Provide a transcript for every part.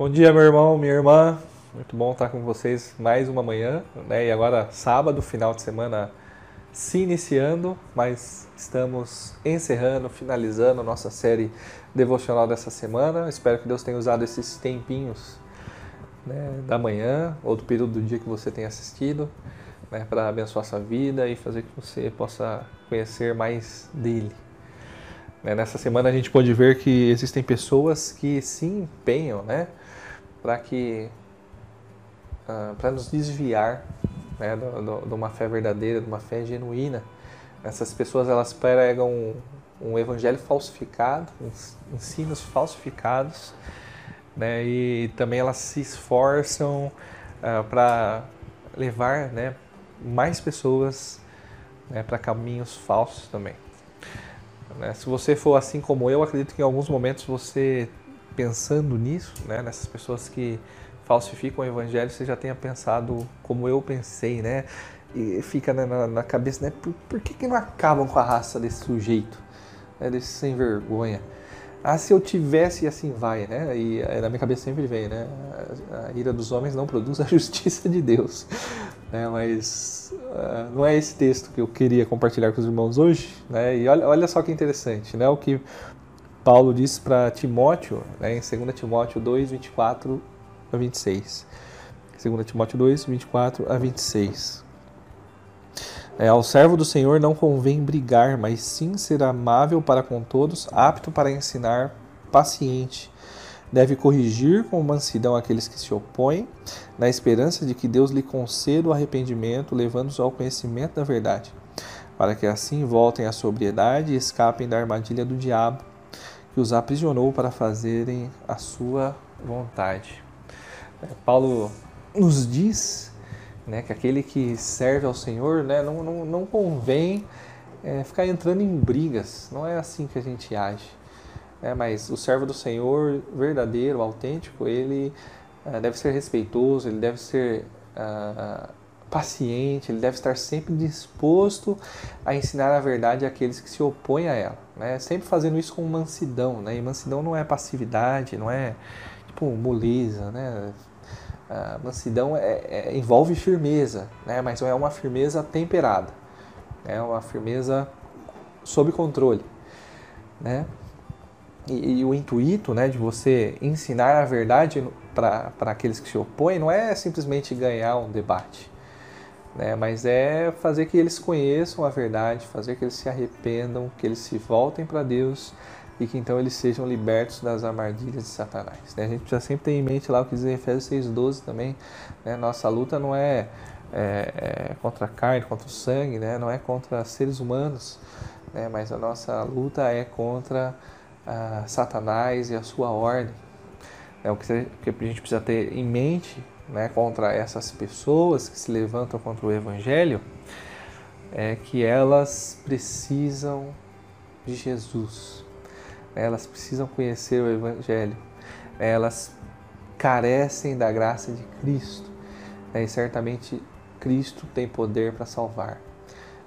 Bom dia, meu irmão, minha irmã. Muito bom estar com vocês mais uma manhã, né? E agora sábado, final de semana se iniciando, mas estamos encerrando, finalizando a nossa série devocional dessa semana. Espero que Deus tenha usado esses tempinhos né, da manhã ou do período do dia que você tenha assistido né, para abençoar sua vida e fazer que você possa conhecer mais dele. Né, nessa semana a gente pode ver que existem pessoas que se empenham né, para que uh, para nos desviar né, de uma fé verdadeira, de uma fé genuína. Essas pessoas elas pregam um, evangelho falsificado, ensinos falsificados, né, e também elas se esforçam uh, para levar né, mais pessoas né, para caminhos falsos também. Né, se você for assim como eu, acredito que em alguns momentos você pensando nisso, né, nessas pessoas que falsificam o evangelho, você já tenha pensado como eu pensei, né? E fica na, na cabeça, né? Por, por, que, que não acabam com a raça desse sujeito, né, desse sem vergonha? Ah, se eu tivesse, assim vai, né? E na minha cabeça sempre vem, né? A, a ira dos homens não produz a justiça de Deus. Né? Mas uh, não é esse texto que eu queria compartilhar com os irmãos hoje. Né? E olha, olha só que interessante, né? O que Paulo diz para Timóteo, né? em 2 Timóteo 2, 24 a 26. 2 Timóteo 2, 24 a 26. É, ao servo do Senhor não convém brigar, mas sim ser amável para com todos, apto para ensinar, paciente Deve corrigir com mansidão aqueles que se opõem, na esperança de que Deus lhe conceda o arrependimento, levando-os ao conhecimento da verdade, para que assim voltem à sobriedade e escapem da armadilha do diabo, que os aprisionou para fazerem a sua vontade. É, Paulo nos diz né, que aquele que serve ao Senhor né, não, não, não convém é, ficar entrando em brigas, não é assim que a gente age. É, mas o servo do Senhor verdadeiro, autêntico, ele uh, deve ser respeitoso, ele deve ser uh, paciente, ele deve estar sempre disposto a ensinar a verdade àqueles que se opõem a ela. Né? Sempre fazendo isso com mansidão. Né? E mansidão não é passividade, não é tipo moleza. Né? Mansidão é, é, envolve firmeza, né? mas é uma firmeza temperada. É uma firmeza sob controle. Né? E, e, o intuito né, de você ensinar a verdade para aqueles que se opõem não é simplesmente ganhar um debate, né, mas é fazer que eles conheçam a verdade, fazer que eles se arrependam, que eles se voltem para Deus e que então eles sejam libertos das armadilhas de Satanás. Né? A gente precisa sempre ter em mente lá o que diz em Efésios 6,12 também. Né? Nossa luta não é, é, é, contra a carne, contra o sangue, né? não é contra seres humanos, né? mas a nossa luta é contra a Satanás e a sua ordem. É o que a gente precisa ter em mente né, contra essas pessoas que se levantam contra o Evangelho, é que elas precisam de Jesus. Elas precisam conhecer o Evangelho. Elas carecem da graça de Cristo. E certamente Cristo tem poder para salvar.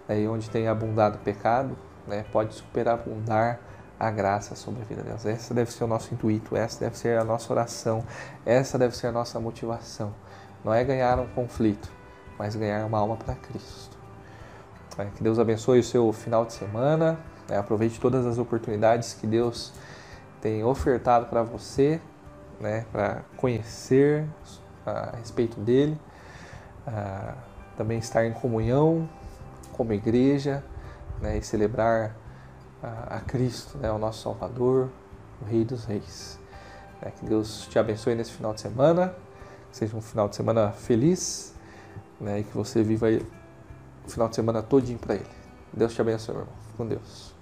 E onde tem abundado o pecado, né, pode superabundar a graça sobre a vida delas. Essa deve ser o nosso intuito, essa deve ser a nossa oração, essa deve ser a nossa motivação. Não é ganhar um conflito, mas ganhar uma alma para Cristo. É, que Deus abençoe o seu final de semana. É, aproveite todas as oportunidades que Deus tem ofertado para você, né, para conhecer a respeito dele, também estar em comunhão como igreja né, e celebrar a, Cristo, né, o nosso Salvador, o Rei dos Reis. É, que Deus te abençoe nesse final de semana, que seja um final de semana feliz né, e que você viva o final de semana todinho para Ele. Deus te abençoe, meu irmão. Com Deus.